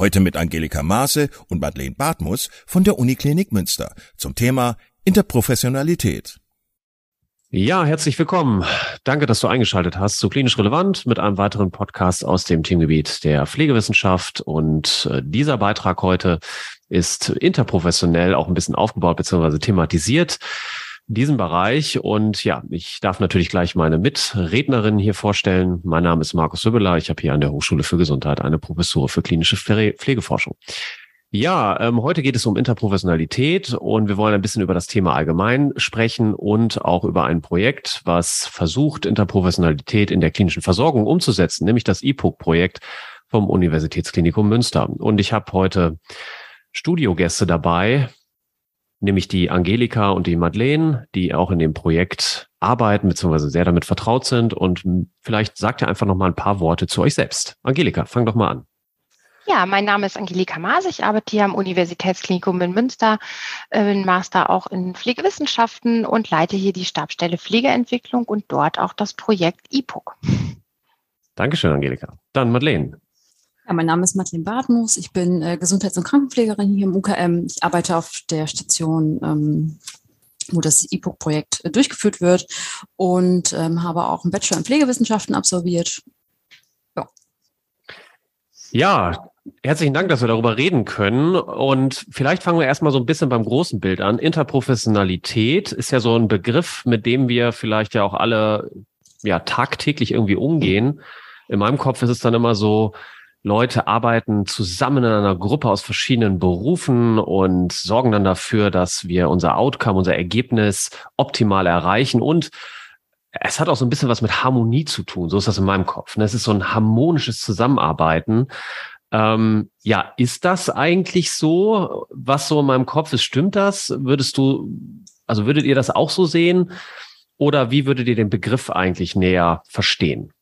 Heute mit Angelika Maase und Madeleine Bartmus von der Uniklinik Münster zum Thema Interprofessionalität. Ja, herzlich willkommen. Danke, dass du eingeschaltet hast zu Klinisch Relevant mit einem weiteren Podcast aus dem Themengebiet der Pflegewissenschaft. Und äh, dieser Beitrag heute ist interprofessionell auch ein bisschen aufgebaut bzw. thematisiert diesen Bereich. Und ja, ich darf natürlich gleich meine Mitrednerin hier vorstellen. Mein Name ist Markus Sübbeler. Ich habe hier an der Hochschule für Gesundheit eine Professur für klinische Pflegeforschung. Ja, ähm, heute geht es um Interprofessionalität und wir wollen ein bisschen über das Thema allgemein sprechen und auch über ein Projekt, was versucht, Interprofessionalität in der klinischen Versorgung umzusetzen, nämlich das IPUC-Projekt vom Universitätsklinikum Münster. Und ich habe heute Studiogäste dabei, nämlich die Angelika und die Madeleine, die auch in dem Projekt arbeiten bzw. sehr damit vertraut sind. Und vielleicht sagt ihr einfach noch mal ein paar Worte zu euch selbst. Angelika, fang doch mal an. Ja, mein Name ist Angelika Maas. Ich arbeite hier am Universitätsklinikum in Münster, äh, bin Master auch in Pflegewissenschaften und leite hier die Stabstelle Pflegeentwicklung und dort auch das Projekt IPUC. Dankeschön, Angelika. Dann Madeleine. Mein Name ist Madeleine Bartmus. Ich bin äh, Gesundheits- und Krankenpflegerin hier im UKM. Ich arbeite auf der Station, ähm, wo das EPUC-Projekt äh, durchgeführt wird und ähm, habe auch einen Bachelor in Pflegewissenschaften absolviert. Ja. ja, herzlichen Dank, dass wir darüber reden können. Und vielleicht fangen wir erstmal so ein bisschen beim großen Bild an. Interprofessionalität ist ja so ein Begriff, mit dem wir vielleicht ja auch alle ja tagtäglich irgendwie umgehen. In meinem Kopf ist es dann immer so, Leute arbeiten zusammen in einer Gruppe aus verschiedenen Berufen und sorgen dann dafür, dass wir unser Outcome, unser Ergebnis optimal erreichen und es hat auch so ein bisschen was mit Harmonie zu tun. So ist das in meinem Kopf. Es ist so ein harmonisches Zusammenarbeiten. Ähm, ja, ist das eigentlich so, was so in meinem Kopf ist? Stimmt das? Würdest du, also würdet ihr das auch so sehen? Oder wie würdet ihr den Begriff eigentlich näher verstehen?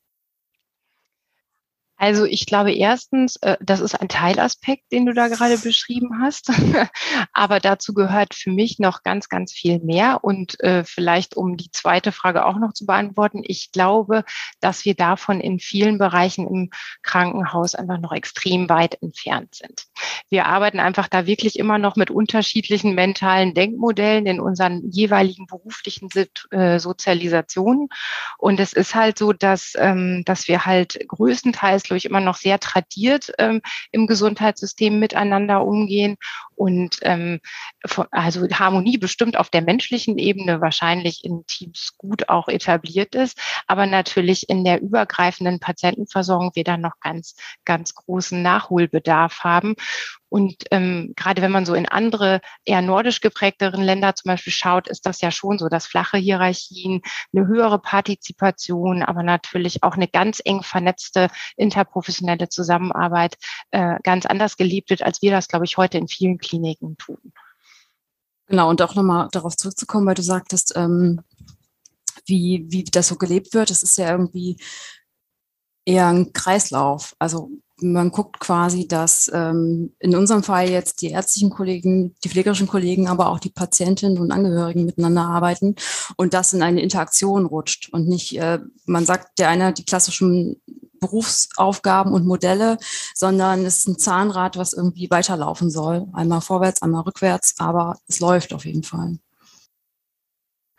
Also ich glaube erstens, äh, das ist ein Teilaspekt, den du da gerade beschrieben hast. Aber dazu gehört für mich noch ganz, ganz viel mehr. Und äh, vielleicht, um die zweite Frage auch noch zu beantworten, ich glaube, dass wir davon in vielen Bereichen im Krankenhaus einfach noch extrem weit entfernt sind. Wir arbeiten einfach da wirklich immer noch mit unterschiedlichen mentalen Denkmodellen in unseren jeweiligen beruflichen äh, Sozialisationen. Und es ist halt so, dass, ähm, dass wir halt größtenteils glaube ich, immer noch sehr tradiert ähm, im Gesundheitssystem miteinander umgehen und ähm, also Harmonie bestimmt auf der menschlichen Ebene wahrscheinlich in Teams gut auch etabliert ist, aber natürlich in der übergreifenden Patientenversorgung wir dann noch ganz, ganz großen Nachholbedarf haben. Und ähm, gerade wenn man so in andere eher nordisch geprägteren Länder zum Beispiel schaut, ist das ja schon so, dass flache Hierarchien, eine höhere Partizipation, aber natürlich auch eine ganz eng vernetzte interprofessionelle Zusammenarbeit äh, ganz anders gelebt wird, als wir das, glaube ich, heute in vielen Kliniken tun. Genau, und auch nochmal darauf zurückzukommen, weil du sagtest, ähm, wie, wie das so gelebt wird. Das ist ja irgendwie eher ein Kreislauf. Also man guckt quasi, dass ähm, in unserem Fall jetzt die ärztlichen Kollegen, die pflegerischen Kollegen, aber auch die Patientinnen und Angehörigen miteinander arbeiten und das in eine Interaktion rutscht und nicht, äh, man sagt, der eine die klassischen Berufsaufgaben und Modelle, sondern es ist ein Zahnrad, was irgendwie weiterlaufen soll. Einmal vorwärts, einmal rückwärts, aber es läuft auf jeden Fall.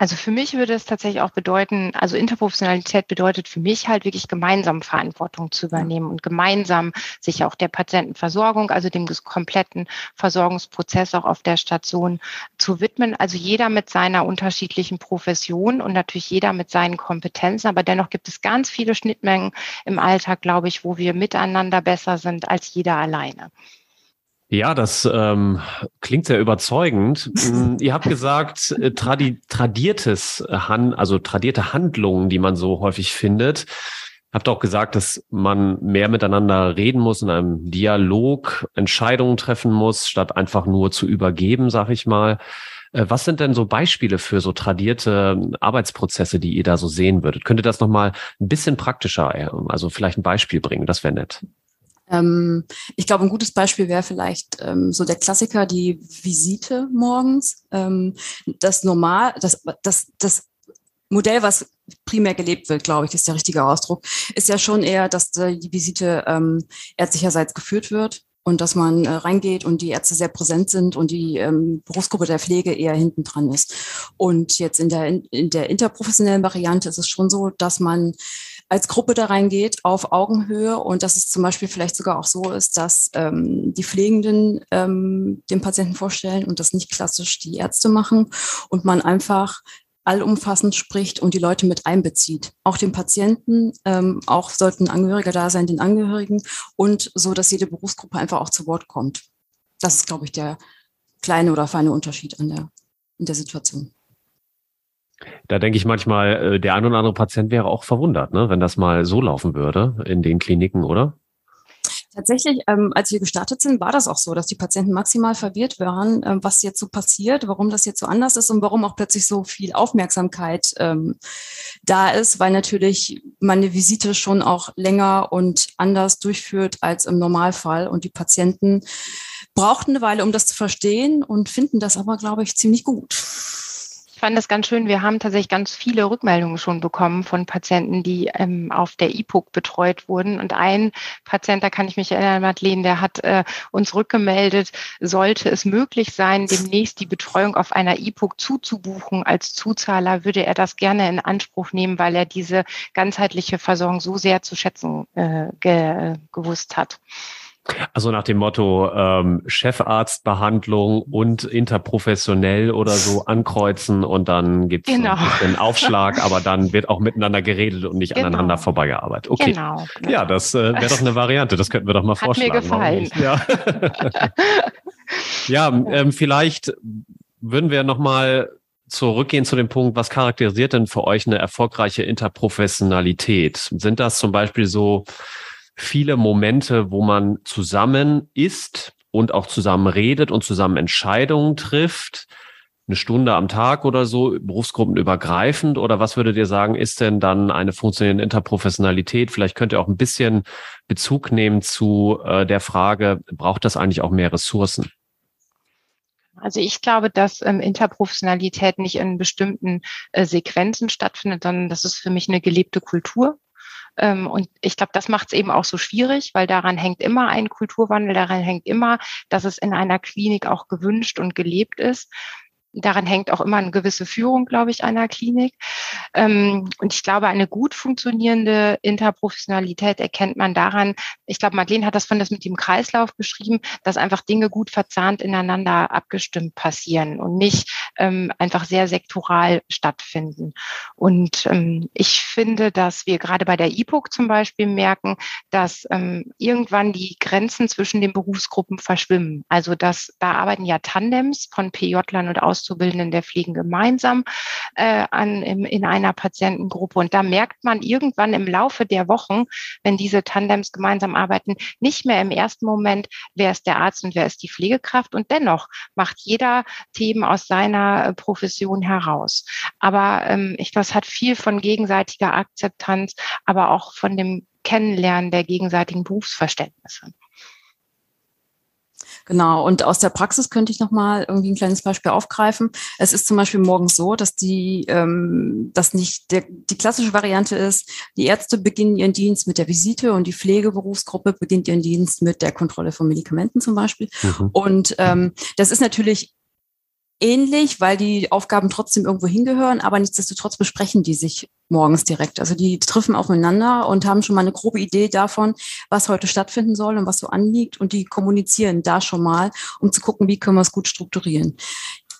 Also für mich würde es tatsächlich auch bedeuten, also Interprofessionalität bedeutet für mich halt wirklich gemeinsam Verantwortung zu übernehmen und gemeinsam sich auch der Patientenversorgung, also dem kompletten Versorgungsprozess auch auf der Station zu widmen. Also jeder mit seiner unterschiedlichen Profession und natürlich jeder mit seinen Kompetenzen. Aber dennoch gibt es ganz viele Schnittmengen im Alltag, glaube ich, wo wir miteinander besser sind als jeder alleine. Ja, das ähm, klingt sehr überzeugend. Mm, ihr habt gesagt, äh, tradi tradiertes Han also tradierte Handlungen, die man so häufig findet. Habt auch gesagt, dass man mehr miteinander reden muss, in einem Dialog Entscheidungen treffen muss, statt einfach nur zu übergeben, sag ich mal. Äh, was sind denn so Beispiele für so tradierte Arbeitsprozesse, die ihr da so sehen würdet? Könnt ihr das nochmal ein bisschen praktischer, äh, also vielleicht ein Beispiel bringen? Das wäre nett. Ähm, ich glaube, ein gutes Beispiel wäre vielleicht ähm, so der Klassiker, die Visite morgens. Ähm, das normal, das, das, das Modell, was primär gelebt wird, glaube ich, ist der richtige Ausdruck, ist ja schon eher, dass die Visite ähm, ärztlicherseits geführt wird und dass man äh, reingeht und die Ärzte sehr präsent sind und die ähm, Berufsgruppe der Pflege eher hinten dran ist. Und jetzt in der, in, in der interprofessionellen Variante ist es schon so, dass man als Gruppe da reingeht auf Augenhöhe und dass es zum Beispiel vielleicht sogar auch so ist, dass ähm, die Pflegenden ähm, den Patienten vorstellen und das nicht klassisch die Ärzte machen und man einfach allumfassend spricht und die Leute mit einbezieht. Auch den Patienten, ähm, auch sollten Angehörige da sein, den Angehörigen und so, dass jede Berufsgruppe einfach auch zu Wort kommt. Das ist, glaube ich, der kleine oder feine Unterschied an der, in der Situation. Da denke ich manchmal, äh, der ein oder andere Patient wäre auch verwundert, ne, wenn das mal so laufen würde in den Kliniken, oder? Tatsächlich, ähm, als wir gestartet sind, war das auch so, dass die Patienten maximal verwirrt waren, ähm, was jetzt so passiert, warum das jetzt so anders ist und warum auch plötzlich so viel Aufmerksamkeit ähm, da ist, weil natürlich man eine Visite schon auch länger und anders durchführt als im Normalfall und die Patienten brauchten eine Weile, um das zu verstehen und finden das aber, glaube ich, ziemlich gut fand das ganz schön. Wir haben tatsächlich ganz viele Rückmeldungen schon bekommen von Patienten, die ähm, auf der IPUC betreut wurden. Und ein Patient, da kann ich mich erinnern, Madeleine, der hat äh, uns rückgemeldet, sollte es möglich sein, demnächst die Betreuung auf einer IPUC zuzubuchen als Zuzahler, würde er das gerne in Anspruch nehmen, weil er diese ganzheitliche Versorgung so sehr zu schätzen äh, ge gewusst hat. Also nach dem Motto ähm, Chefarztbehandlung und interprofessionell oder so ankreuzen und dann gibt es genau. einen Aufschlag, aber dann wird auch miteinander geredet und nicht genau. aneinander vorbeigearbeitet. Okay. Genau, genau. Ja, das äh, wäre doch eine Variante. Das könnten wir doch mal Hat vorschlagen. Mir gefallen. Ja, ja ähm, vielleicht würden wir nochmal zurückgehen zu dem Punkt, was charakterisiert denn für euch eine erfolgreiche Interprofessionalität? Sind das zum Beispiel so viele Momente, wo man zusammen ist und auch zusammen redet und zusammen Entscheidungen trifft. Eine Stunde am Tag oder so, berufsgruppenübergreifend? Oder was würdet ihr sagen, ist denn dann eine funktionierende Interprofessionalität? Vielleicht könnt ihr auch ein bisschen Bezug nehmen zu äh, der Frage, braucht das eigentlich auch mehr Ressourcen? Also ich glaube, dass ähm, Interprofessionalität nicht in bestimmten äh, Sequenzen stattfindet, sondern das ist für mich eine gelebte Kultur. Ähm, und ich glaube, das macht es eben auch so schwierig, weil daran hängt immer ein Kulturwandel, daran hängt immer, dass es in einer Klinik auch gewünscht und gelebt ist. Daran hängt auch immer eine gewisse Führung, glaube ich, einer Klinik. Ähm, und ich glaube, eine gut funktionierende Interprofessionalität erkennt man daran, ich glaube, Madeleine hat das von das mit dem Kreislauf beschrieben, dass einfach Dinge gut verzahnt ineinander abgestimmt passieren und nicht ähm, einfach sehr sektoral stattfinden. Und ähm, ich finde, dass wir gerade bei der IPUC zum Beispiel merken, dass irgendwann die Grenzen zwischen den Berufsgruppen verschwimmen. Also dass da arbeiten ja Tandems von PJ-Lern und Aus Auszubildenden der Pflegen gemeinsam äh, an, im, in einer Patientengruppe. Und da merkt man irgendwann im Laufe der Wochen, wenn diese Tandems gemeinsam arbeiten, nicht mehr im ersten Moment, wer ist der Arzt und wer ist die Pflegekraft. Und dennoch macht jeder Themen aus seiner äh, Profession heraus. Aber ähm, ich glaube, es hat viel von gegenseitiger Akzeptanz, aber auch von dem Kennenlernen der gegenseitigen Berufsverständnisse. Genau. Und aus der Praxis könnte ich noch mal irgendwie ein kleines Beispiel aufgreifen. Es ist zum Beispiel morgens so, dass die, ähm, dass nicht der, die klassische Variante ist, die Ärzte beginnen ihren Dienst mit der Visite und die Pflegeberufsgruppe beginnt ihren Dienst mit der Kontrolle von Medikamenten zum Beispiel. Mhm. Und ähm, das ist natürlich ähnlich, weil die Aufgaben trotzdem irgendwo hingehören, aber nichtsdestotrotz besprechen die sich morgens direkt. Also die treffen aufeinander und haben schon mal eine grobe Idee davon, was heute stattfinden soll und was so anliegt und die kommunizieren da schon mal, um zu gucken, wie können wir es gut strukturieren.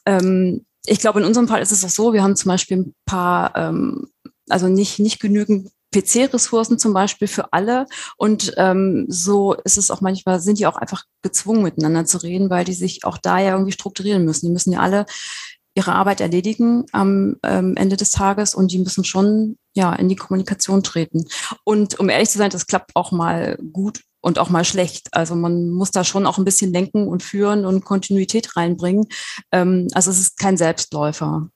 Ähm, ich glaube, in unserem Fall ist es auch so, wir haben zum Beispiel ein paar, ähm, also nicht, nicht genügend PC-Ressourcen zum Beispiel für alle. Und ähm, so ist es auch manchmal, sind die auch einfach gezwungen, miteinander zu reden, weil die sich auch da ja irgendwie strukturieren müssen. Die müssen ja alle ihre Arbeit erledigen am ähm, Ende des Tages und die müssen schon ja in die Kommunikation treten. Und um ehrlich zu sein, das klappt auch mal gut und auch mal schlecht. Also man muss da schon auch ein bisschen lenken und führen und Kontinuität reinbringen. Ähm, also es ist kein Selbstläufer.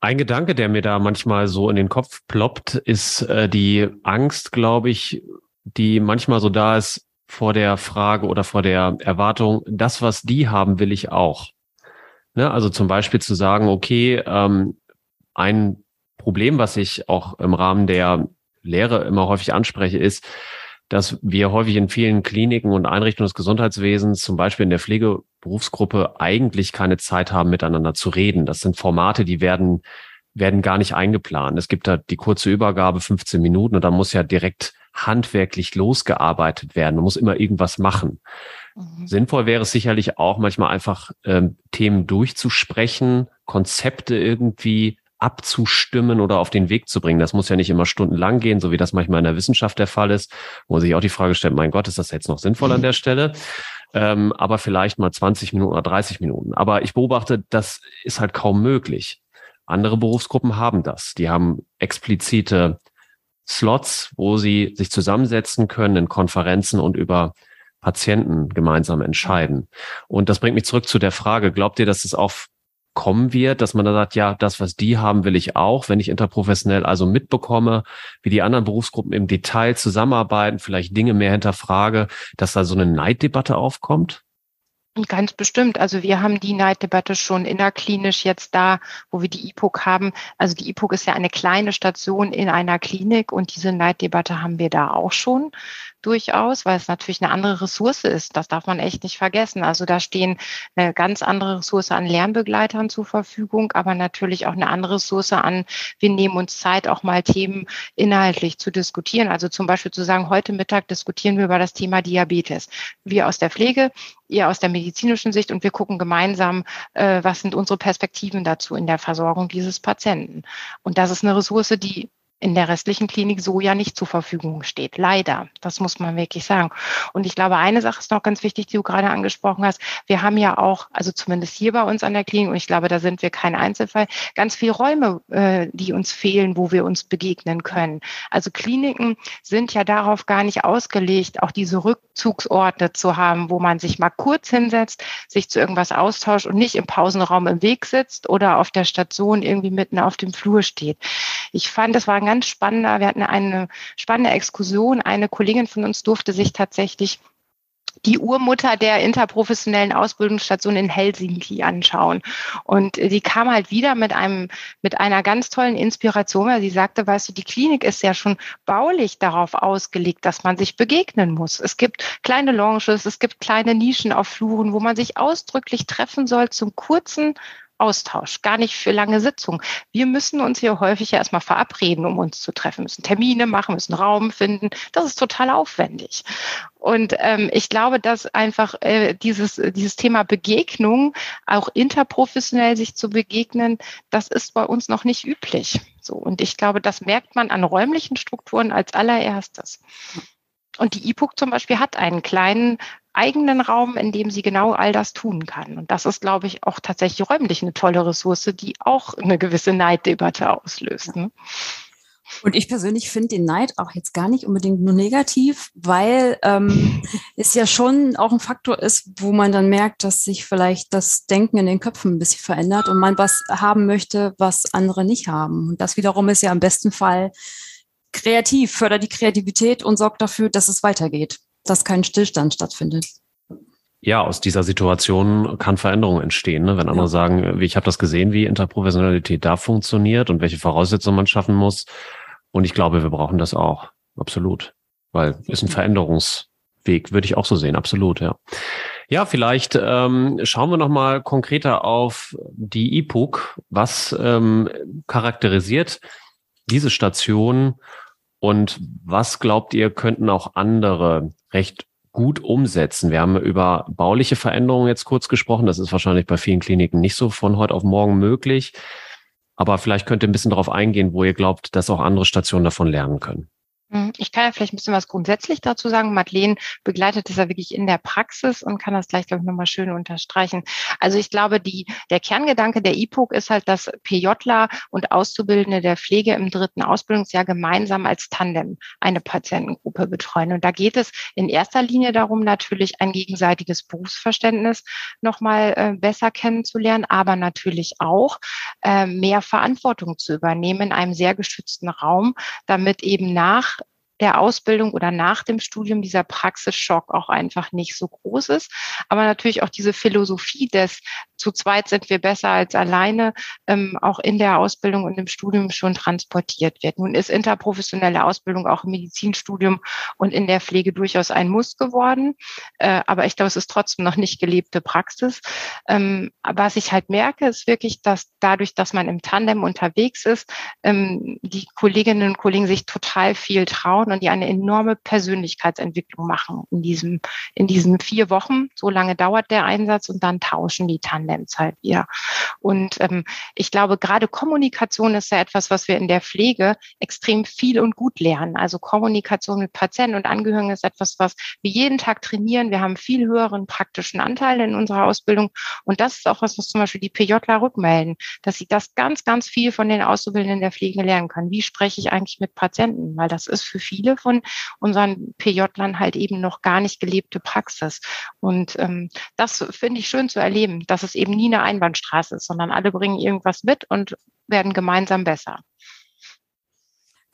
Ein Gedanke, der mir da manchmal so in den Kopf ploppt, ist äh, die Angst, glaube ich, die manchmal so da ist vor der Frage oder vor der Erwartung, das, was die haben, will ich auch. Ne? Also zum Beispiel zu sagen, okay, ähm, ein Problem, was ich auch im Rahmen der Lehre immer häufig anspreche, ist, dass wir häufig in vielen Kliniken und Einrichtungen des Gesundheitswesens, zum Beispiel in der Pflegeberufsgruppe, eigentlich keine Zeit haben, miteinander zu reden. Das sind Formate, die werden, werden gar nicht eingeplant. Es gibt da die kurze Übergabe, 15 Minuten, und da muss ja direkt handwerklich losgearbeitet werden. Man muss immer irgendwas machen. Mhm. Sinnvoll wäre es sicherlich auch manchmal einfach ähm, Themen durchzusprechen, Konzepte irgendwie abzustimmen oder auf den Weg zu bringen. Das muss ja nicht immer stundenlang gehen, so wie das manchmal in der Wissenschaft der Fall ist, wo sich auch die Frage stellt, mein Gott, ist das jetzt noch sinnvoll an der Stelle? Ähm, aber vielleicht mal 20 Minuten oder 30 Minuten. Aber ich beobachte, das ist halt kaum möglich. Andere Berufsgruppen haben das. Die haben explizite Slots, wo sie sich zusammensetzen können in Konferenzen und über Patienten gemeinsam entscheiden. Und das bringt mich zurück zu der Frage, glaubt ihr, dass es auf kommen wird, dass man da sagt, ja, das, was die haben, will ich auch, wenn ich interprofessionell also mitbekomme, wie die anderen Berufsgruppen im Detail zusammenarbeiten, vielleicht Dinge mehr hinterfrage, dass da so eine Neiddebatte aufkommt? Ganz bestimmt. Also wir haben die Neiddebatte schon innerklinisch jetzt da, wo wir die IPOC haben. Also die IPOC ist ja eine kleine Station in einer Klinik und diese Neiddebatte haben wir da auch schon durchaus, weil es natürlich eine andere Ressource ist. Das darf man echt nicht vergessen. Also da stehen eine ganz andere Ressource an Lernbegleitern zur Verfügung, aber natürlich auch eine andere Ressource an, wir nehmen uns Zeit, auch mal Themen inhaltlich zu diskutieren. Also zum Beispiel zu sagen, heute Mittag diskutieren wir über das Thema Diabetes. Wir aus der Pflege, ihr aus der medizinischen Sicht und wir gucken gemeinsam, äh, was sind unsere Perspektiven dazu in der Versorgung dieses Patienten. Und das ist eine Ressource, die in der restlichen Klinik so ja nicht zur Verfügung steht. Leider. Das muss man wirklich sagen. Und ich glaube, eine Sache ist noch ganz wichtig, die du gerade angesprochen hast. Wir haben ja auch, also zumindest hier bei uns an der Klinik, und ich glaube, da sind wir kein Einzelfall, ganz viele Räume, äh, die uns fehlen, wo wir uns begegnen können. Also Kliniken sind ja darauf gar nicht ausgelegt, auch diese Rückzugsorte zu haben, wo man sich mal kurz hinsetzt, sich zu irgendwas austauscht und nicht im Pausenraum im Weg sitzt oder auf der Station irgendwie mitten auf dem Flur steht. Ich fand, das war ein ganz spannender, wir hatten eine spannende Exkursion. Eine Kollegin von uns durfte sich tatsächlich die Urmutter der interprofessionellen Ausbildungsstation in Helsinki anschauen. Und die kam halt wieder mit einem, mit einer ganz tollen Inspiration, weil sie sagte, weißt du, die Klinik ist ja schon baulich darauf ausgelegt, dass man sich begegnen muss. Es gibt kleine Lounges, es gibt kleine Nischen auf Fluren, wo man sich ausdrücklich treffen soll zum kurzen Austausch, gar nicht für lange Sitzungen. Wir müssen uns hier häufig ja erstmal verabreden, um uns zu treffen, müssen Termine machen, müssen Raum finden. Das ist total aufwendig. Und ähm, ich glaube, dass einfach äh, dieses, dieses Thema Begegnung, auch interprofessionell sich zu begegnen, das ist bei uns noch nicht üblich. So. Und ich glaube, das merkt man an räumlichen Strukturen als allererstes. Und die IPUC zum Beispiel hat einen kleinen eigenen Raum, in dem sie genau all das tun kann. Und das ist, glaube ich, auch tatsächlich räumlich eine tolle Ressource, die auch eine gewisse Neiddebatte auslöst. Ne? Und ich persönlich finde den Neid auch jetzt gar nicht unbedingt nur negativ, weil ähm, es ja schon auch ein Faktor ist, wo man dann merkt, dass sich vielleicht das Denken in den Köpfen ein bisschen verändert und man was haben möchte, was andere nicht haben. Und das wiederum ist ja im besten Fall kreativ, fördert die Kreativität und sorgt dafür, dass es weitergeht, dass kein Stillstand stattfindet. Ja, aus dieser Situation kann Veränderung entstehen. Ne? Wenn andere ja. sagen, ich habe das gesehen, wie Interprofessionalität da funktioniert und welche Voraussetzungen man schaffen muss. Und ich glaube, wir brauchen das auch. Absolut. Weil ist ein Veränderungsweg, würde ich auch so sehen. Absolut, ja. Ja, vielleicht ähm, schauen wir noch mal konkreter auf die IPUC. Was ähm, charakterisiert diese Station und was glaubt ihr, könnten auch andere recht gut umsetzen? Wir haben über bauliche Veränderungen jetzt kurz gesprochen. Das ist wahrscheinlich bei vielen Kliniken nicht so von heute auf morgen möglich. Aber vielleicht könnt ihr ein bisschen darauf eingehen, wo ihr glaubt, dass auch andere Stationen davon lernen können. Hm, ich kann ja vielleicht ein bisschen was grundsätzlich dazu sagen. Madeleine begleitet es ja wirklich in der Praxis und kann das gleich, glaube ich, nochmal schön unterstreichen. Also ich glaube, die, der Kerngedanke der IPOC ist halt, dass PJler und Auszubildende der Pflege im dritten Ausbildungsjahr gemeinsam als Tandem eine Patientengruppe betreuen. Und da geht es in erster Linie darum, natürlich ein gegenseitiges Berufsverständnis nochmal äh, besser kennenzulernen, aber natürlich auch äh, mehr Verantwortung zu übernehmen in einem sehr geschützten Raum, damit eben nach der Ausbildung oder nach dem Studium dieser Praxisschock auch einfach nicht so groß ist. Aber natürlich auch diese Philosophie des zu zweit sind wir besser als alleine, ähm, auch in der Ausbildung und im Studium schon transportiert wird. Nun ist interprofessionelle Ausbildung auch im Medizinstudium und in der Pflege durchaus ein Muss geworden. Äh, aber ich glaube, es ist trotzdem noch nicht gelebte Praxis. Ähm, was ich halt merke, ist wirklich, dass dadurch, dass man im Tandem unterwegs ist, ähm, die Kolleginnen und Kollegen sich total viel trauen und die eine enorme Persönlichkeitsentwicklung machen in diesem, in diesen vier Wochen. So lange dauert der Einsatz und dann tauschen die Tandem. Tandems wieder. Und ähm, ich glaube, gerade Kommunikation ist ja etwas, was wir in der Pflege extrem viel und gut lernen. Also Kommunikation mit Patienten und Angehörigen ist etwas, was wir jeden Tag trainieren. Wir haben viel höheren praktischen Anteil in unserer Ausbildung. Und das ist auch was, was zum Beispiel die PJler rückmelden, dass sie das ganz, ganz viel von den Auszubildenden der Pflege lernen können. Wie spreche ich eigentlich mit Patienten? Weil das ist für viele von unseren PJlern halt eben noch gar nicht gelebte Praxis. Und ähm, das finde ich schön zu erleben, dass es eben nie eine Einbahnstraße ist, sondern alle bringen irgendwas mit und werden gemeinsam besser.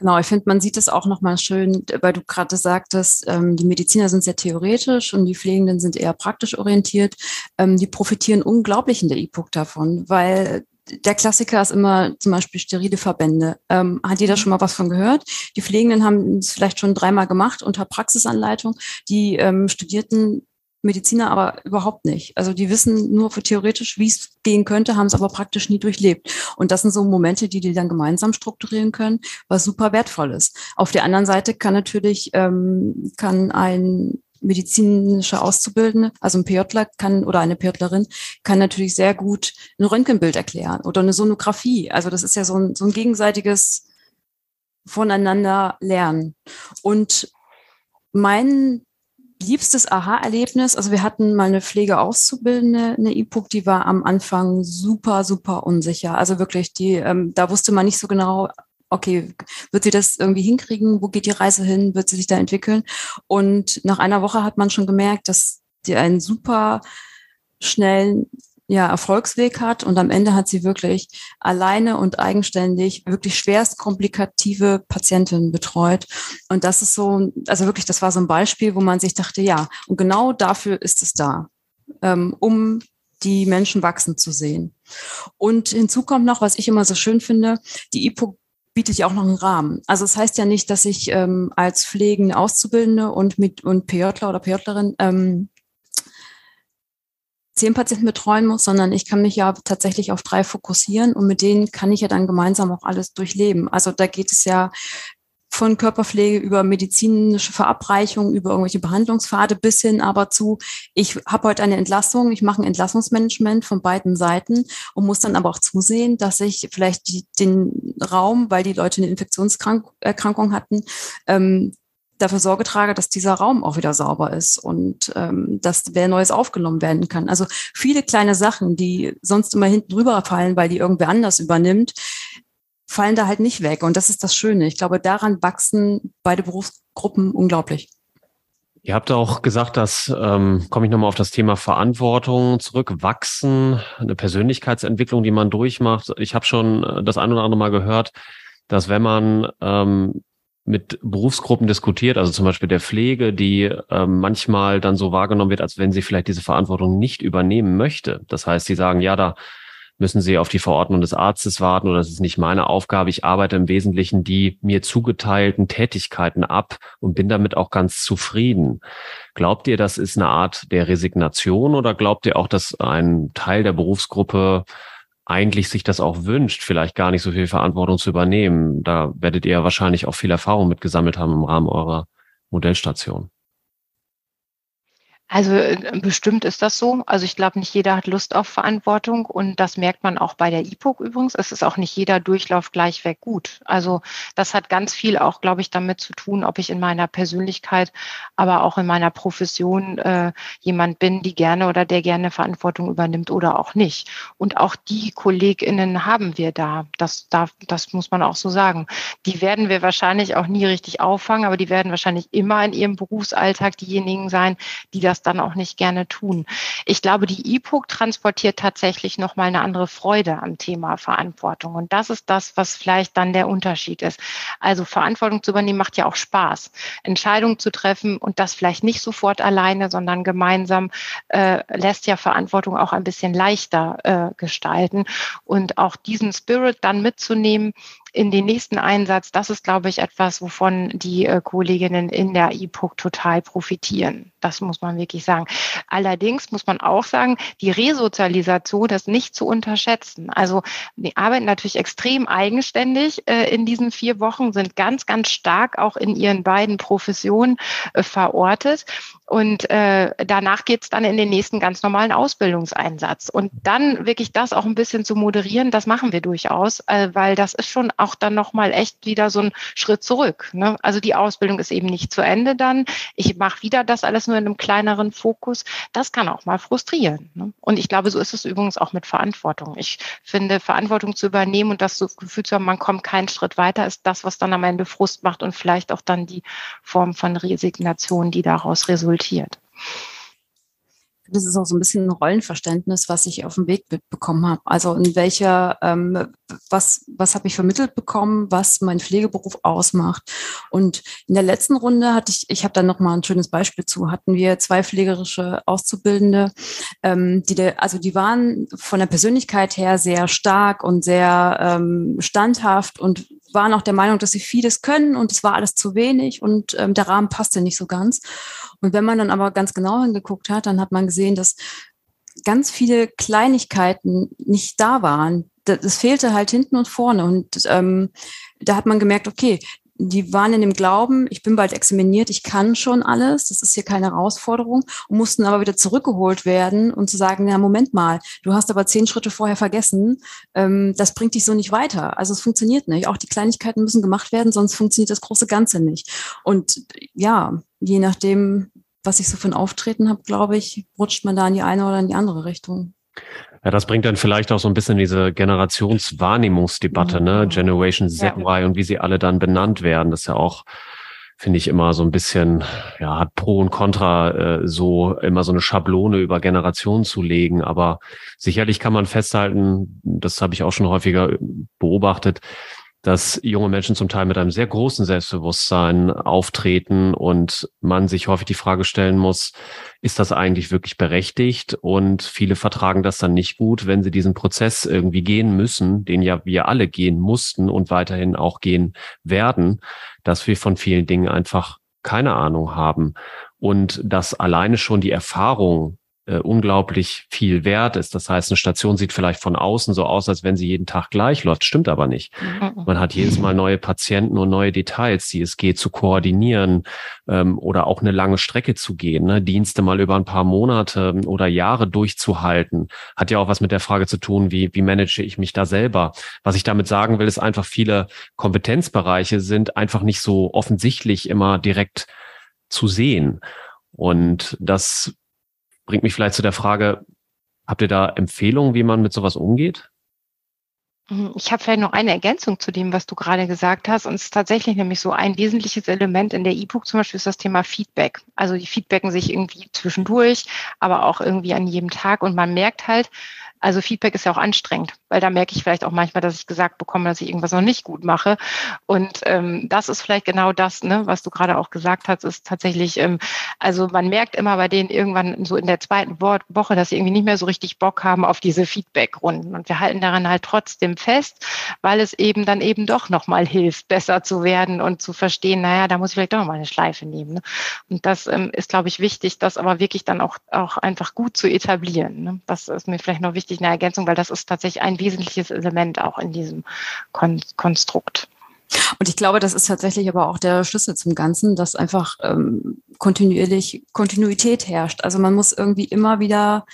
Genau, ich finde, man sieht es auch nochmal schön, weil du gerade sagtest, ähm, die Mediziner sind sehr theoretisch und die Pflegenden sind eher praktisch orientiert. Ähm, die profitieren unglaublich in der E-Book davon, weil der Klassiker ist immer zum Beispiel sterile Verbände. Ähm, hat jeder mhm. schon mal was von gehört? Die Pflegenden haben es vielleicht schon dreimal gemacht unter Praxisanleitung. Die ähm, Studierten Mediziner aber überhaupt nicht. Also die wissen nur für theoretisch, wie es gehen könnte, haben es aber praktisch nie durchlebt. Und das sind so Momente, die die dann gemeinsam strukturieren können, was super wertvoll ist. Auf der anderen Seite kann natürlich ähm, kann ein medizinischer Auszubildende, also ein PJler kann oder eine PJlerin kann natürlich sehr gut ein Röntgenbild erklären oder eine Sonographie. Also das ist ja so ein, so ein gegenseitiges voneinander lernen. Und mein liebstes Aha-Erlebnis, also wir hatten mal eine Pflegeauszubildende, eine E-Book, die war am Anfang super, super unsicher. Also wirklich, die, ähm, da wusste man nicht so genau, okay, wird sie das irgendwie hinkriegen? Wo geht die Reise hin? Wird sie sich da entwickeln? Und nach einer Woche hat man schon gemerkt, dass die einen super schnellen ja, Erfolgsweg hat und am Ende hat sie wirklich alleine und eigenständig wirklich schwerst komplikative Patientinnen betreut. Und das ist so, also wirklich, das war so ein Beispiel, wo man sich dachte, ja, und genau dafür ist es da, ähm, um die Menschen wachsen zu sehen. Und hinzu kommt noch, was ich immer so schön finde, die IPO bietet ja auch noch einen Rahmen. Also es das heißt ja nicht, dass ich ähm, als pflegende Auszubildende und mit und PJler oder PJlerin ähm, zehn Patienten betreuen muss, sondern ich kann mich ja tatsächlich auf drei fokussieren und mit denen kann ich ja dann gemeinsam auch alles durchleben. Also da geht es ja von Körperpflege über medizinische Verabreichung, über irgendwelche Behandlungspfade bis hin aber zu, ich habe heute eine Entlassung, ich mache ein Entlassungsmanagement von beiden Seiten und muss dann aber auch zusehen, dass ich vielleicht die, den Raum, weil die Leute eine Infektionserkrankung hatten, ähm, dafür Sorge trage, dass dieser Raum auch wieder sauber ist und ähm, dass wer Neues aufgenommen werden kann. Also viele kleine Sachen, die sonst immer hinten drüber fallen, weil die irgendwer anders übernimmt, fallen da halt nicht weg. Und das ist das Schöne. Ich glaube, daran wachsen beide Berufsgruppen unglaublich. Ihr habt auch gesagt, dass, ähm, komme ich nochmal auf das Thema Verantwortung zurück, wachsen, eine Persönlichkeitsentwicklung, die man durchmacht. Ich habe schon äh, das ein oder andere Mal gehört, dass wenn man ähm, mit Berufsgruppen diskutiert, also zum Beispiel der Pflege, die äh, manchmal dann so wahrgenommen wird, als wenn sie vielleicht diese Verantwortung nicht übernehmen möchte. Das heißt, sie sagen, ja, da müssen Sie auf die Verordnung des Arztes warten oder das ist nicht meine Aufgabe. Ich arbeite im Wesentlichen die mir zugeteilten Tätigkeiten ab und bin damit auch ganz zufrieden. Glaubt ihr, das ist eine Art der Resignation oder glaubt ihr auch, dass ein Teil der Berufsgruppe eigentlich sich das auch wünscht, vielleicht gar nicht so viel Verantwortung zu übernehmen? Da werdet ihr wahrscheinlich auch viel Erfahrung mitgesammelt haben im Rahmen eurer Modellstation. Also äh, bestimmt ist das so. Also ich glaube, nicht jeder hat Lust auf Verantwortung und das merkt man auch bei der IPOC übrigens. Es ist auch nicht jeder Durchlauf gleichweg gut. Also das hat ganz viel auch, glaube ich, damit zu tun, ob ich in meiner Persönlichkeit, aber auch in meiner Profession äh, jemand bin, die gerne oder der gerne Verantwortung übernimmt oder auch nicht. Und auch die KollegInnen haben wir da. Das darf, das muss man auch so sagen. Die werden wir wahrscheinlich auch nie richtig auffangen, aber die werden wahrscheinlich immer in ihrem Berufsalltag diejenigen sein, die das das dann auch nicht gerne tun. Ich glaube, die E-Book transportiert tatsächlich nochmal eine andere Freude am Thema Verantwortung. Und das ist das, was vielleicht dann der Unterschied ist. Also Verantwortung zu übernehmen macht ja auch Spaß. Entscheidungen zu treffen und das vielleicht nicht sofort alleine, sondern gemeinsam äh, lässt ja Verantwortung auch ein bisschen leichter äh, gestalten. Und auch diesen Spirit dann mitzunehmen, in den nächsten Einsatz, das ist, glaube ich, etwas, wovon die äh, Kolleginnen in der EPUC total profitieren. Das muss man wirklich sagen. Allerdings muss man auch sagen, die Resozialisation ist nicht zu unterschätzen. Also die arbeiten natürlich extrem eigenständig äh, in diesen vier Wochen, sind ganz, ganz stark auch in ihren beiden Professionen äh, verortet. Und äh, danach geht's dann in den nächsten ganz normalen Ausbildungseinsatz. Und dann wirklich das auch ein bisschen zu moderieren, das machen wir durchaus, äh, weil das ist schon auch dann nochmal echt wieder so ein Schritt zurück. Ne? Also die Ausbildung ist eben nicht zu Ende dann. Ich mache wieder das alles nur in einem kleineren Fokus. Das kann auch mal frustrieren. Ne? Und ich glaube, so ist es übrigens auch mit Verantwortung. Ich finde, Verantwortung zu übernehmen und das so Gefühl zu haben, man kommt keinen Schritt weiter, ist das, was dann am Ende Frust macht und vielleicht auch dann die Form von Resignation, die daraus resultiert resultiert. Das ist auch so ein bisschen ein Rollenverständnis, was ich auf dem Weg mitbekommen habe. Also in welcher, ähm, was, was habe ich vermittelt bekommen, was mein Pflegeberuf ausmacht. Und in der letzten Runde hatte ich, ich habe da noch mal ein schönes Beispiel zu, hatten wir zwei pflegerische Auszubildende, ähm, die, de, also die waren von der Persönlichkeit her sehr stark und sehr ähm, standhaft und waren auch der Meinung, dass sie vieles können und es war alles zu wenig und ähm, der Rahmen passte nicht so ganz. Und wenn man dann aber ganz genau hingeguckt hat, dann hat man gesehen, dass ganz viele Kleinigkeiten nicht da waren. Das fehlte halt hinten und vorne. Und ähm, da hat man gemerkt, okay, die waren in dem Glauben, ich bin bald examiniert, ich kann schon alles, das ist hier keine Herausforderung und mussten aber wieder zurückgeholt werden und zu sagen, na Moment mal, du hast aber zehn Schritte vorher vergessen, ähm, das bringt dich so nicht weiter. Also es funktioniert nicht. Auch die Kleinigkeiten müssen gemacht werden, sonst funktioniert das große Ganze nicht. Und ja, je nachdem, was ich so für ein Auftreten habe, glaube ich, rutscht man da in die eine oder in die andere Richtung. Ja, das bringt dann vielleicht auch so ein bisschen diese Generationswahrnehmungsdebatte, ne? Generation Z, Y und wie sie alle dann benannt werden. Das ist ja auch, finde ich, immer so ein bisschen, ja, hat Pro und Contra äh, so immer so eine Schablone über Generationen zu legen. Aber sicherlich kann man festhalten, das habe ich auch schon häufiger beobachtet, dass junge Menschen zum Teil mit einem sehr großen Selbstbewusstsein auftreten und man sich häufig die Frage stellen muss, ist das eigentlich wirklich berechtigt? Und viele vertragen das dann nicht gut, wenn sie diesen Prozess irgendwie gehen müssen, den ja wir alle gehen mussten und weiterhin auch gehen werden, dass wir von vielen Dingen einfach keine Ahnung haben. Und dass alleine schon die Erfahrung äh, unglaublich viel wert ist. Das heißt, eine Station sieht vielleicht von außen so aus, als wenn sie jeden Tag gleich läuft. Stimmt aber nicht. Mhm. Man hat jedes Mal neue Patienten und neue Details, die es geht zu koordinieren ähm, oder auch eine lange Strecke zu gehen, ne? Dienste mal über ein paar Monate oder Jahre durchzuhalten. Hat ja auch was mit der Frage zu tun, wie, wie manage ich mich da selber. Was ich damit sagen will, ist einfach, viele Kompetenzbereiche sind einfach nicht so offensichtlich immer direkt zu sehen. Und das bringt mich vielleicht zu der Frage, habt ihr da Empfehlungen, wie man mit sowas umgeht? Mhm, ich habe vielleicht noch eine Ergänzung zu dem, was du gerade gesagt hast. Und es ist tatsächlich nämlich so ein wesentliches Element in der E-Book zum Beispiel ist das Thema Feedback. Also die feedbacken sich irgendwie zwischendurch, aber auch irgendwie an jedem Tag. Und man merkt halt, also Feedback ist ja auch anstrengend. Weil da merke ich vielleicht auch manchmal, dass ich gesagt bekomme, dass ich irgendwas noch nicht gut mache. Und ähm, das ist vielleicht genau das, ne, was du gerade auch gesagt hast, ist tatsächlich, ähm, also man merkt immer bei denen irgendwann so in der zweiten Woche, dass sie irgendwie nicht mehr so richtig Bock haben auf diese Feedback-Runden. Und wir halten daran halt trotzdem fest, weil es eben dann eben doch nochmal hilft, besser zu werden und zu verstehen, naja, da muss ich vielleicht doch nochmal eine Schleife nehmen. Ne? Und das ähm, ist, glaube ich, wichtig, das aber wirklich dann auch, auch einfach gut zu etablieren. Ne? Das ist mir vielleicht noch wichtig, eine Ergänzung, weil das ist tatsächlich ein wesentliches Element auch in diesem Kon Konstrukt. Und ich glaube, das ist tatsächlich aber auch der Schlüssel zum Ganzen, dass einfach ähm, kontinuierlich Kontinuität herrscht. Also man muss irgendwie immer wieder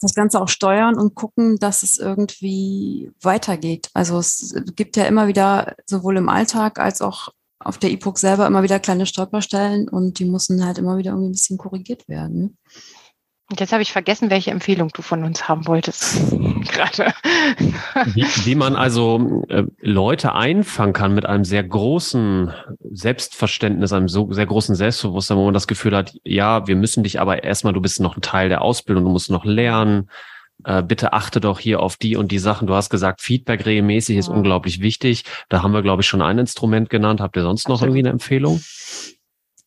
das Ganze auch steuern und gucken, dass es irgendwie weitergeht. Also es gibt ja immer wieder sowohl im Alltag als auch auf der E-Book selber immer wieder kleine Stolperstellen und die müssen halt immer wieder irgendwie ein bisschen korrigiert werden. Und jetzt habe ich vergessen, welche Empfehlung du von uns haben wolltest. Gerade. Wie, wie, man also äh, Leute einfangen kann mit einem sehr großen Selbstverständnis, einem so sehr großen Selbstbewusstsein, wo man das Gefühl hat, ja, wir müssen dich aber erstmal, du bist noch ein Teil der Ausbildung, du musst noch lernen. Äh, bitte achte doch hier auf die und die Sachen. Du hast gesagt, Feedback regelmäßig ist ja. unglaublich wichtig. Da haben wir, glaube ich, schon ein Instrument genannt. Habt ihr sonst Absolut. noch irgendwie eine Empfehlung?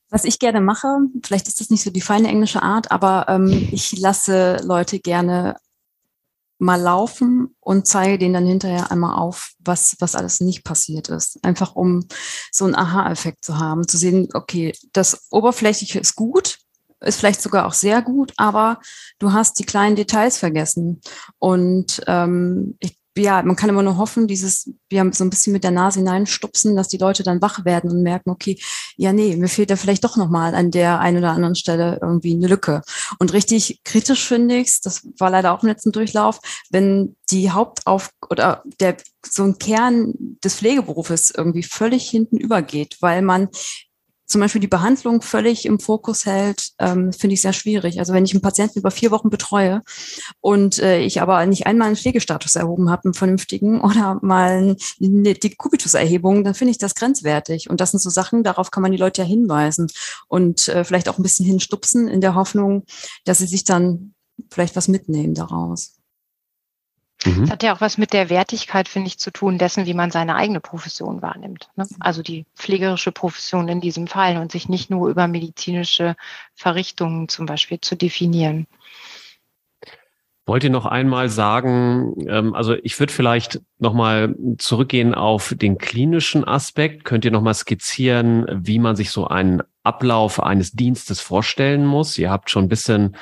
Was ich gerne mache, vielleicht ist das nicht so die feine englische Art, aber ähm, ich lasse Leute gerne mal laufen und zeige denen dann hinterher einmal auf, was, was alles nicht passiert ist. Einfach um so einen Aha-Effekt zu haben, zu sehen, okay, das Oberflächliche ist gut, ist vielleicht sogar auch sehr gut, aber du hast die kleinen Details vergessen. Und ähm, ich ja, man kann immer nur hoffen, dieses, wir haben so ein bisschen mit der Nase hineinstupsen, dass die Leute dann wach werden und merken, okay, ja, nee, mir fehlt da vielleicht doch nochmal an der einen oder anderen Stelle irgendwie eine Lücke. Und richtig kritisch finde ich das war leider auch im letzten Durchlauf, wenn die Hauptauf oder der so ein Kern des Pflegeberufes irgendwie völlig hinten übergeht, weil man zum Beispiel die Behandlung völlig im Fokus hält, ähm, finde ich sehr schwierig. Also wenn ich einen Patienten über vier Wochen betreue und äh, ich aber nicht einmal einen Pflegestatus erhoben habe, einen vernünftigen, oder mal eine Dekubituserhebung, dann finde ich das grenzwertig. Und das sind so Sachen, darauf kann man die Leute ja hinweisen und äh, vielleicht auch ein bisschen hinstupsen in der Hoffnung, dass sie sich dann vielleicht was mitnehmen daraus. Mhm. Das hat ja auch was mit der Wertigkeit, finde ich, zu tun, dessen, wie man seine eigene Profession wahrnimmt. Ne? Also die pflegerische Profession in diesem Fall und sich nicht nur über medizinische Verrichtungen zum Beispiel zu definieren. Wollt ihr noch einmal sagen, ähm, also ich würde vielleicht nochmal zurückgehen auf den klinischen Aspekt. Könnt ihr nochmal skizzieren, wie man sich so einen Ablauf eines Dienstes vorstellen muss? Ihr habt schon ein bisschen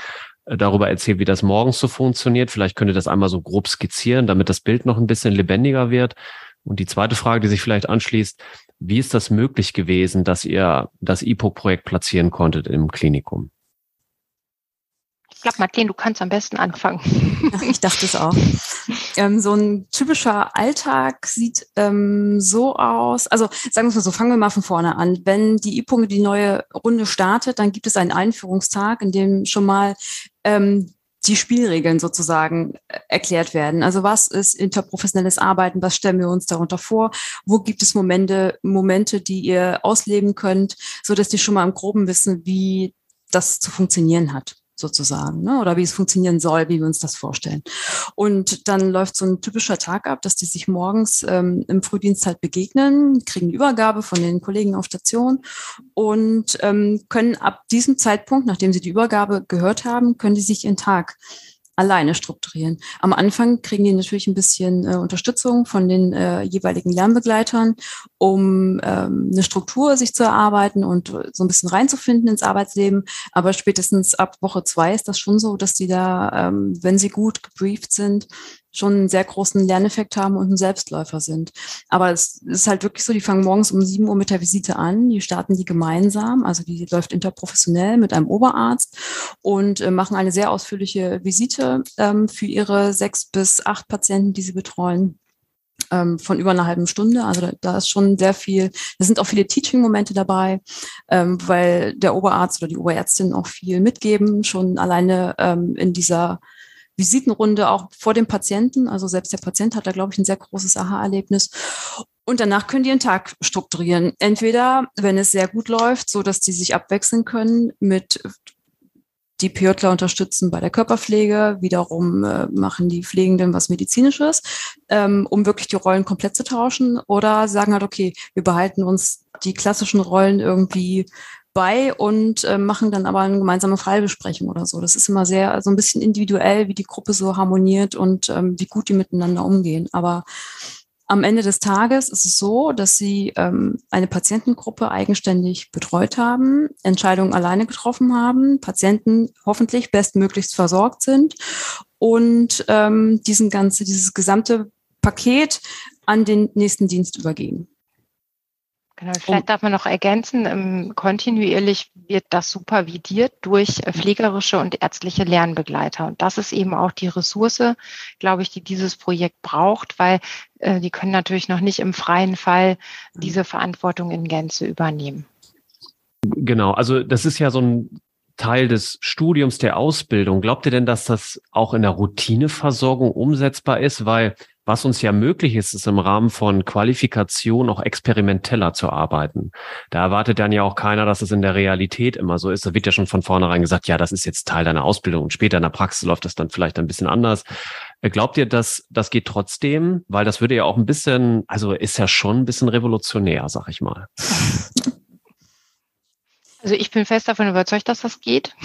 darüber erzählt, wie das morgens so funktioniert. Vielleicht könnt ihr das einmal so grob skizzieren, damit das Bild noch ein bisschen lebendiger wird. Und die zweite Frage, die sich vielleicht anschließt, wie ist das möglich gewesen, dass ihr das IPO-Projekt platzieren konntet im Klinikum? glaube, Martin, du kannst am besten anfangen. ich dachte es auch. Ähm, so ein typischer Alltag sieht ähm, so aus. Also sagen wir es mal so, fangen wir mal von vorne an. Wenn die IPO die neue Runde startet, dann gibt es einen Einführungstag, in dem schon mal ähm, die Spielregeln sozusagen äh, erklärt werden. Also was ist interprofessionelles Arbeiten? Was stellen wir uns darunter vor? Wo gibt es Momente, Momente, die ihr ausleben könnt, so dass die schon mal im Groben wissen, wie das zu funktionieren hat sozusagen, ne? oder wie es funktionieren soll, wie wir uns das vorstellen. Und dann läuft so ein typischer Tag ab, dass die sich morgens ähm, im Frühdienst halt begegnen, kriegen Übergabe von den Kollegen auf Station und ähm, können ab diesem Zeitpunkt, nachdem sie die Übergabe gehört haben, können die sich ihren Tag alleine strukturieren. Am Anfang kriegen die natürlich ein bisschen äh, Unterstützung von den äh, jeweiligen Lernbegleitern, um ähm, eine Struktur sich zu erarbeiten und so ein bisschen reinzufinden ins Arbeitsleben. Aber spätestens ab Woche zwei ist das schon so, dass die da, ähm, wenn sie gut gebrieft sind, schon einen sehr großen Lerneffekt haben und ein Selbstläufer sind. Aber es ist halt wirklich so, die fangen morgens um sieben Uhr mit der Visite an, die starten die gemeinsam, also die läuft interprofessionell mit einem Oberarzt und äh, machen eine sehr ausführliche Visite ähm, für ihre sechs bis acht Patienten, die sie betreuen ähm, von über einer halben Stunde. Also da, da, ist schon sehr viel, da sind auch viele Teaching-Momente dabei, ähm, weil der Oberarzt oder die Oberärztin auch viel mitgeben, schon alleine ähm, in dieser Visitenrunde auch vor dem Patienten. Also selbst der Patient hat da, glaube ich, ein sehr großes Aha-Erlebnis. Und danach können die einen Tag strukturieren. Entweder, wenn es sehr gut läuft, so dass die sich abwechseln können mit die PJler unterstützen bei der Körperpflege, wiederum äh, machen die Pflegenden was Medizinisches, ähm, um wirklich die Rollen komplett zu tauschen oder sagen halt, okay, wir behalten uns die klassischen Rollen irgendwie bei und äh, machen dann aber eine gemeinsame Fallbesprechung oder so. Das ist immer sehr, so also ein bisschen individuell, wie die Gruppe so harmoniert und ähm, wie gut die miteinander umgehen. Aber am Ende des Tages ist es so, dass sie ähm, eine Patientengruppe eigenständig betreut haben, Entscheidungen alleine getroffen haben, Patienten hoffentlich bestmöglichst versorgt sind und ähm, diesen ganze, dieses gesamte Paket an den nächsten Dienst übergeben. Genau, vielleicht darf man noch ergänzen, ähm, kontinuierlich wird das supervidiert durch äh, pflegerische und ärztliche Lernbegleiter. Und das ist eben auch die Ressource, glaube ich, die dieses Projekt braucht, weil äh, die können natürlich noch nicht im freien Fall diese Verantwortung in Gänze übernehmen. Genau, also das ist ja so ein Teil des Studiums, der Ausbildung. Glaubt ihr denn, dass das auch in der Routineversorgung umsetzbar ist? Weil was uns ja möglich ist, ist im Rahmen von Qualifikation auch experimenteller zu arbeiten. Da erwartet dann ja auch keiner, dass es in der Realität immer so ist. Da wird ja schon von vornherein gesagt, ja, das ist jetzt Teil deiner Ausbildung und später in der Praxis läuft das dann vielleicht ein bisschen anders. Äh, glaubt ihr, dass das geht trotzdem? Weil das würde ja auch ein bisschen, also ist ja schon ein bisschen revolutionär, sag ich mal. Also ich bin fest davon überzeugt, dass das geht.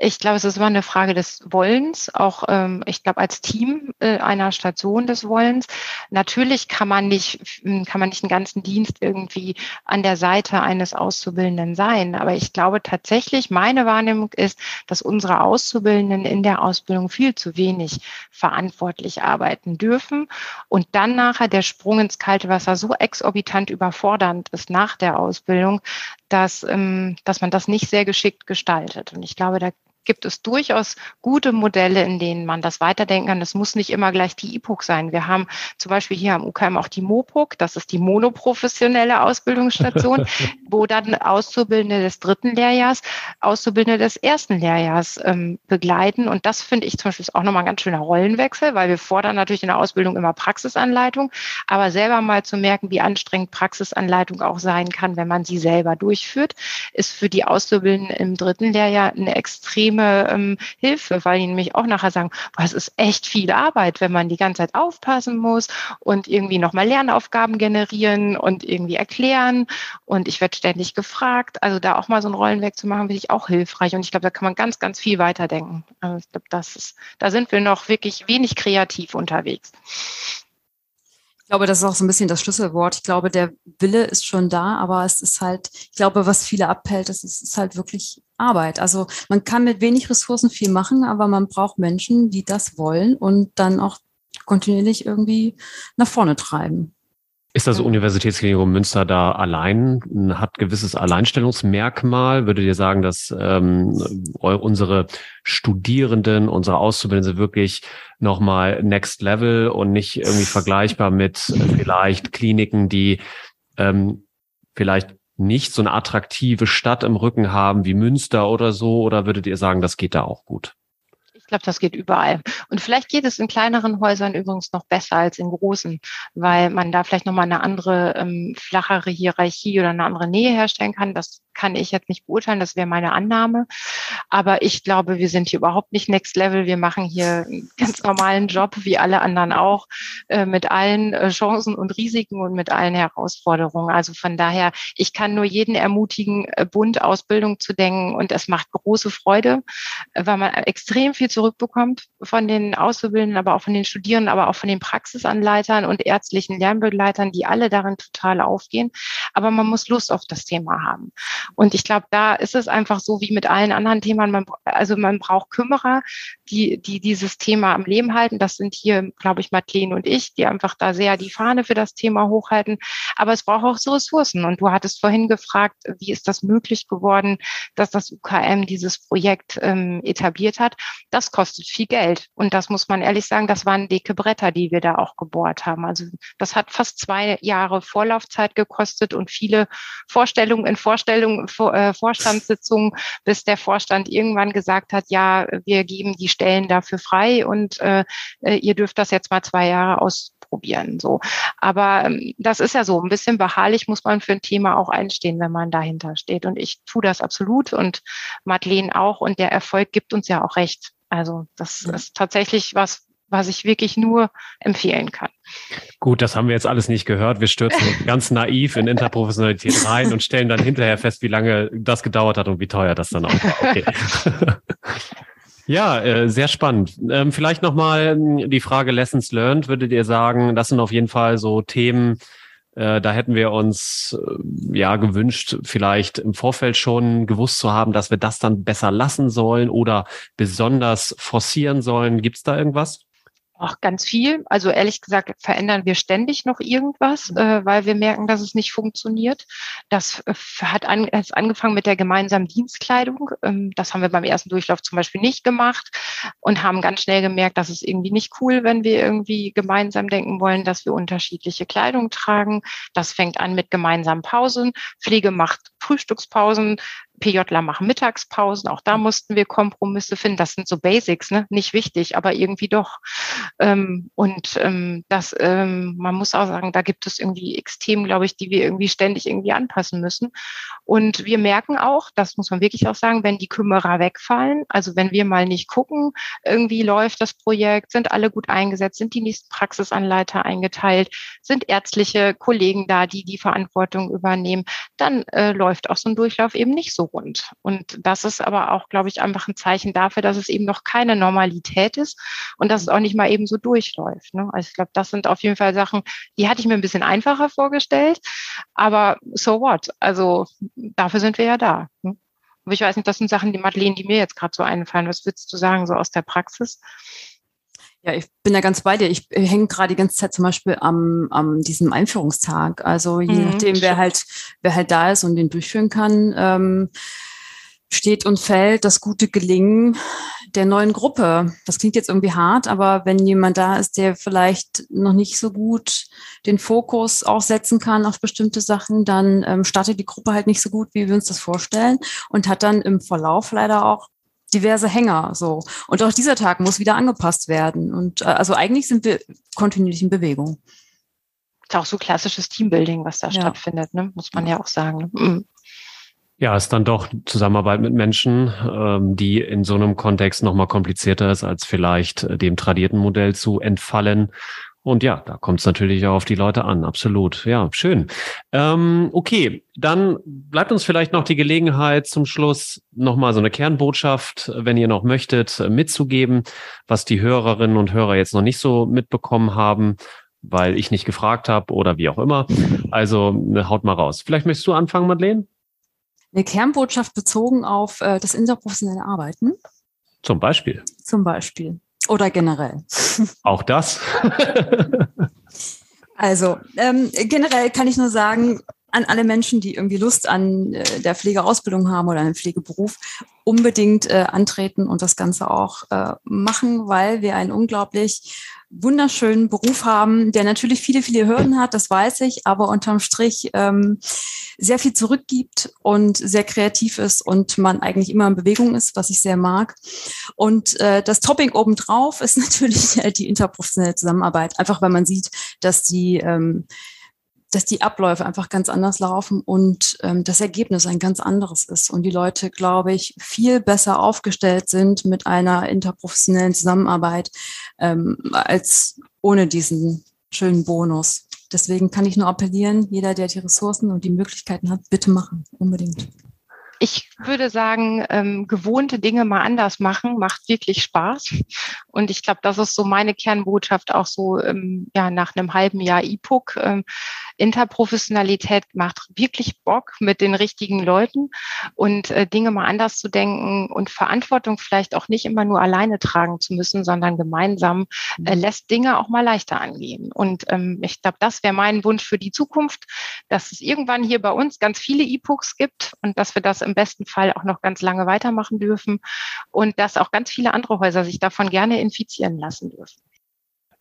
Ich glaube, es ist immer eine Frage des Wollens, auch ähm, ich glaube als Team äh, einer Station des Wollens. Natürlich kann man nicht, hm, kann man nicht einen ganzen Dienst irgendwie an der Seite eines Auszubildenden sein. Aber ich glaube tatsächlich, meine Wahrnehmung ist, dass unsere Auszubildenden in der Ausbildung viel zu wenig verantwortlich arbeiten dürfen und dann nachher der Sprung ins kalte Wasser so exorbitant überfordernd ist nach der Ausbildung, dass, ähm, dass man das nicht sehr geschickt gestaltet. Und ich glaube, da gibt es durchaus gute Modelle, in denen man das weiterdenken kann. Das muss nicht immer gleich die IPUC sein. Wir haben zum Beispiel hier am UKM auch die MOPUC, das ist die monoprofessionelle Ausbildungsstation, wo dann Auszubildende des dritten Lehrjahrs, Auszubildende des ersten Lehrjahrs ähm, begleiten. Und das finde ich zum Beispiel auch nochmal ein ganz schöner Rollenwechsel, weil wir fordern natürlich in der Ausbildung immer Praxisanleitung, aber selber mal zu merken, wie anstrengend Praxisanleitung auch sein kann, wenn man sie selber durchführt, ist für die Auszubildenden im dritten Lehrjahr eine extrem extreme ähm, Hilfe, weil die nämlich auch nachher sagen, boah, es ist echt viel Arbeit, wenn man die ganze Zeit aufpassen muss und irgendwie nochmal Lernaufgaben generieren und irgendwie erklären. Und ich werde ständig gefragt. Also da auch mal so einen Rollenweg zu machen, finde ich auch hilfreich. Und ich glaube, da kann man ganz, ganz viel weiterdenken. Also ich glaube, das ist, da sind wir noch wirklich wenig kreativ unterwegs. Ich glaube, das ist auch so ein bisschen das Schlüsselwort. Ich glaube, der Wille ist schon da, aber es ist halt, ich glaube, was viele abhält, ist, es ist halt wirklich Arbeit. Also man kann mit wenig Ressourcen viel machen, aber man braucht Menschen, die das wollen und dann auch kontinuierlich irgendwie nach vorne treiben. Ist das Universitätsklinikum Münster da allein, hat gewisses Alleinstellungsmerkmal? Würdet ihr sagen, dass ähm, unsere Studierenden, unsere Auszubildenden wirklich nochmal Next Level und nicht irgendwie vergleichbar mit äh, vielleicht Kliniken, die ähm, vielleicht nicht so eine attraktive Stadt im Rücken haben wie Münster oder so? Oder würdet ihr sagen, das geht da auch gut? Ich glaube, das geht überall. Und vielleicht geht es in kleineren Häusern übrigens noch besser als in großen, weil man da vielleicht nochmal eine andere, ähm, flachere Hierarchie oder eine andere Nähe herstellen kann. Das kann ich jetzt nicht beurteilen, das wäre meine Annahme. Aber ich glaube, wir sind hier überhaupt nicht Next Level. Wir machen hier einen ganz normalen Job, wie alle anderen auch, äh, mit allen äh, Chancen und Risiken und mit allen Herausforderungen. Also von daher, ich kann nur jeden ermutigen, äh, bunt Ausbildung zu denken und es macht große Freude, weil man extrem viel zurückbekommt von den Auszubildenden, aber auch von den Studierenden, aber auch von den Praxisanleitern und ärztlichen Lernbegleitern, die alle darin total aufgehen. Aber man muss Lust auf das Thema haben. Und ich glaube, da ist es einfach so wie mit allen anderen Themen. Man, also man braucht Kümmerer, die, die dieses Thema am Leben halten. Das sind hier, glaube ich, Madeleine und ich, die einfach da sehr die Fahne für das Thema hochhalten. Aber es braucht auch so Ressourcen. Und du hattest vorhin gefragt, wie ist das möglich geworden, dass das UKM dieses Projekt ähm, etabliert hat. Das kostet viel Geld. Und das muss man ehrlich sagen, das waren dicke Bretter, die wir da auch gebohrt haben. Also das hat fast zwei Jahre Vorlaufzeit gekostet und viele Vorstellungen in Vorstellungen, Vor, äh, Vorstandssitzungen, bis der Vorstand irgendwann gesagt hat, ja, wir geben die Stellen dafür frei und äh, äh ihr dürft das jetzt mal zwei Jahre aus ausprobieren. So. Aber ähm, das ist ja so, ein bisschen beharrlich muss man für ein Thema auch einstehen, wenn man dahinter steht. Und ich tue das absolut und Madeleine auch. Und der Erfolg gibt uns ja auch recht. Also das ist tatsächlich was, was ich wirklich nur empfehlen kann. Gut, das haben wir jetzt alles nicht gehört. Wir stürzen ganz naiv in Interprofessionalität rein und stellen dann hinterher fest, wie lange das gedauert hat und wie teuer das dann auch war. Okay. Ja, äh, sehr spannend. Ähm, vielleicht nochmal hm, die Frage Lessons Learned. Würdet ihr sagen, das sind auf jeden Fall so Themen, äh, da hätten wir uns äh, ja gewünscht, vielleicht im Vorfeld schon gewusst zu haben, dass wir das dann besser lassen sollen oder besonders forcieren sollen. Gibt es da irgendwas? Auch ganz viel. Also ehrlich gesagt verändern wir ständig noch irgendwas, äh, weil wir merken, dass es nicht funktioniert. Das äh, hat an, angefangen mit der gemeinsamen Dienstkleidung. Ähm, das haben wir beim ersten Durchlauf zum Beispiel nicht gemacht und haben ganz schnell gemerkt, dass es irgendwie nicht cool, wenn wir irgendwie gemeinsam denken wollen, dass wir unterschiedliche Kleidung tragen. Das fängt an mit gemeinsamen Pausen. Pflege macht Frühstückspausen. PJler machen Mittagspausen, auch da mussten wir Kompromisse finden. Das sind so Basics, ne? nicht wichtig, aber irgendwie doch. Ähm, und ähm, das, ähm, man muss auch sagen, da gibt es irgendwie Extremen, glaube ich, die wir irgendwie ständig irgendwie anpassen müssen. Und wir merken auch, das muss man wirklich auch sagen, wenn die Kümmerer wegfallen, also wenn wir mal nicht gucken, irgendwie läuft das Projekt, sind alle gut eingesetzt, sind die nächsten Praxisanleiter eingeteilt, sind ärztliche Kollegen da, die die Verantwortung übernehmen, dann äh, läuft auch so ein Durchlauf eben nicht so rund. Und das ist aber auch, glaube ich, einfach ein Zeichen dafür, dass es eben noch keine Normalität ist und dass es auch nicht mal eben so durchläuft. Ne? Also ich glaube, das sind auf jeden Fall Sachen, die hatte ich mir ein bisschen einfacher vorgestellt, aber so what? Also dafür sind wir ja da. Ne? Aber ich weiß nicht, das sind Sachen, die Madeleine, die mir jetzt gerade so einfallen. Was würdest du sagen, so aus der Praxis? Ja, ich bin ja ganz bei dir. Ich hänge gerade die ganze Zeit zum Beispiel am, am diesem Einführungstag. Also je mhm, nachdem, wer halt, wer halt da ist und den durchführen kann, ähm, steht und fällt das gute Gelingen der neuen Gruppe. Das klingt jetzt irgendwie hart, aber wenn jemand da ist, der vielleicht noch nicht so gut den Fokus auch setzen kann auf bestimmte Sachen, dann ähm, startet die Gruppe halt nicht so gut, wie wir uns das vorstellen und hat dann im Verlauf leider auch diverse Hänger so. Und auch dieser Tag muss wieder angepasst werden. Und äh, also eigentlich sind wir kontinuierlich in Bewegung. Ist auch so klassisches Teambuilding, was da ja. stattfindet, ne? muss man ja auch sagen. Mhm. Ja, ist dann doch Zusammenarbeit mit Menschen, ähm, die in so einem Kontext nochmal komplizierter ist, als vielleicht äh, dem tradierten Modell zu entfallen. Und ja, da kommt es natürlich auch auf die Leute an, absolut. Ja, schön. Ähm, okay, dann bleibt uns vielleicht noch die Gelegenheit zum Schluss nochmal so eine Kernbotschaft, wenn ihr noch möchtet, mitzugeben, was die Hörerinnen und Hörer jetzt noch nicht so mitbekommen haben, weil ich nicht gefragt habe oder wie auch immer. Also ne, haut mal raus. Vielleicht möchtest du anfangen, Madeleine? Eine Kernbotschaft bezogen auf äh, das interprofessionelle Arbeiten. Zum Beispiel. Zum Beispiel. Oder generell. Auch das. also ähm, generell kann ich nur sagen, an alle Menschen, die irgendwie Lust an äh, der Pflegeausbildung haben oder einen Pflegeberuf, unbedingt äh, antreten und das Ganze auch äh, machen, weil wir einen unglaublich wunderschönen Beruf haben, der natürlich viele, viele Hürden hat, das weiß ich, aber unterm Strich ähm, sehr viel zurückgibt und sehr kreativ ist und man eigentlich immer in Bewegung ist, was ich sehr mag. Und äh, das Topping obendrauf ist natürlich äh, die interprofessionelle Zusammenarbeit, einfach weil man sieht, dass die ähm, dass die Abläufe einfach ganz anders laufen und ähm, das Ergebnis ein ganz anderes ist und die Leute, glaube ich, viel besser aufgestellt sind mit einer interprofessionellen Zusammenarbeit ähm, als ohne diesen schönen Bonus. Deswegen kann ich nur appellieren, jeder, der die Ressourcen und die Möglichkeiten hat, bitte machen, unbedingt. Ich würde sagen, ähm, gewohnte Dinge mal anders machen, macht wirklich Spaß. Und ich glaube, das ist so meine Kernbotschaft auch so ähm, ja, nach einem halben Jahr E-Book. Ähm, Interprofessionalität macht wirklich Bock mit den richtigen Leuten und äh, Dinge mal anders zu denken und Verantwortung vielleicht auch nicht immer nur alleine tragen zu müssen, sondern gemeinsam äh, mhm. lässt Dinge auch mal leichter angehen. Und ähm, ich glaube, das wäre mein Wunsch für die Zukunft, dass es irgendwann hier bei uns ganz viele E-Books gibt und dass wir das im besten Fall auch noch ganz lange weitermachen dürfen und dass auch ganz viele andere Häuser sich davon gerne infizieren lassen dürfen.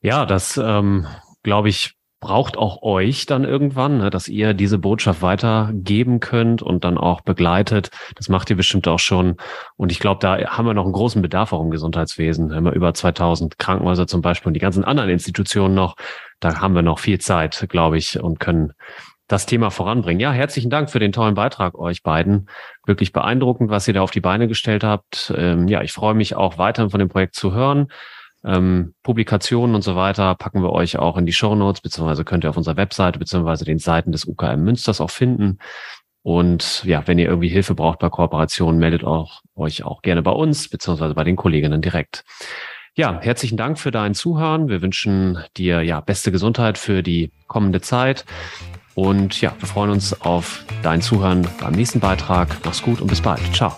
Ja, das ähm, glaube ich braucht auch euch dann irgendwann, ne, dass ihr diese Botschaft weitergeben könnt und dann auch begleitet. Das macht ihr bestimmt auch schon. Und ich glaube, da haben wir noch einen großen Bedarf auch im Gesundheitswesen. Wir haben über 2000 Krankenhäuser zum Beispiel und die ganzen anderen Institutionen noch. Da haben wir noch viel Zeit, glaube ich, und können das Thema voranbringen. Ja, herzlichen Dank für den tollen Beitrag euch beiden. Wirklich beeindruckend, was ihr da auf die Beine gestellt habt. Ähm, ja, ich freue mich auch weiterhin von dem Projekt zu hören. Ähm, Publikationen und so weiter packen wir euch auch in die Show Notes, beziehungsweise könnt ihr auf unserer Webseite beziehungsweise den Seiten des UKM Münsters auch finden. Und ja, wenn ihr irgendwie Hilfe braucht bei Kooperationen, meldet auch, euch auch gerne bei uns, beziehungsweise bei den Kolleginnen direkt. Ja, herzlichen Dank für dein Zuhören. Wir wünschen dir ja beste Gesundheit für die kommende Zeit. Und ja, wir freuen uns auf dein Zuhören beim nächsten Beitrag. Mach's gut und bis bald. Ciao.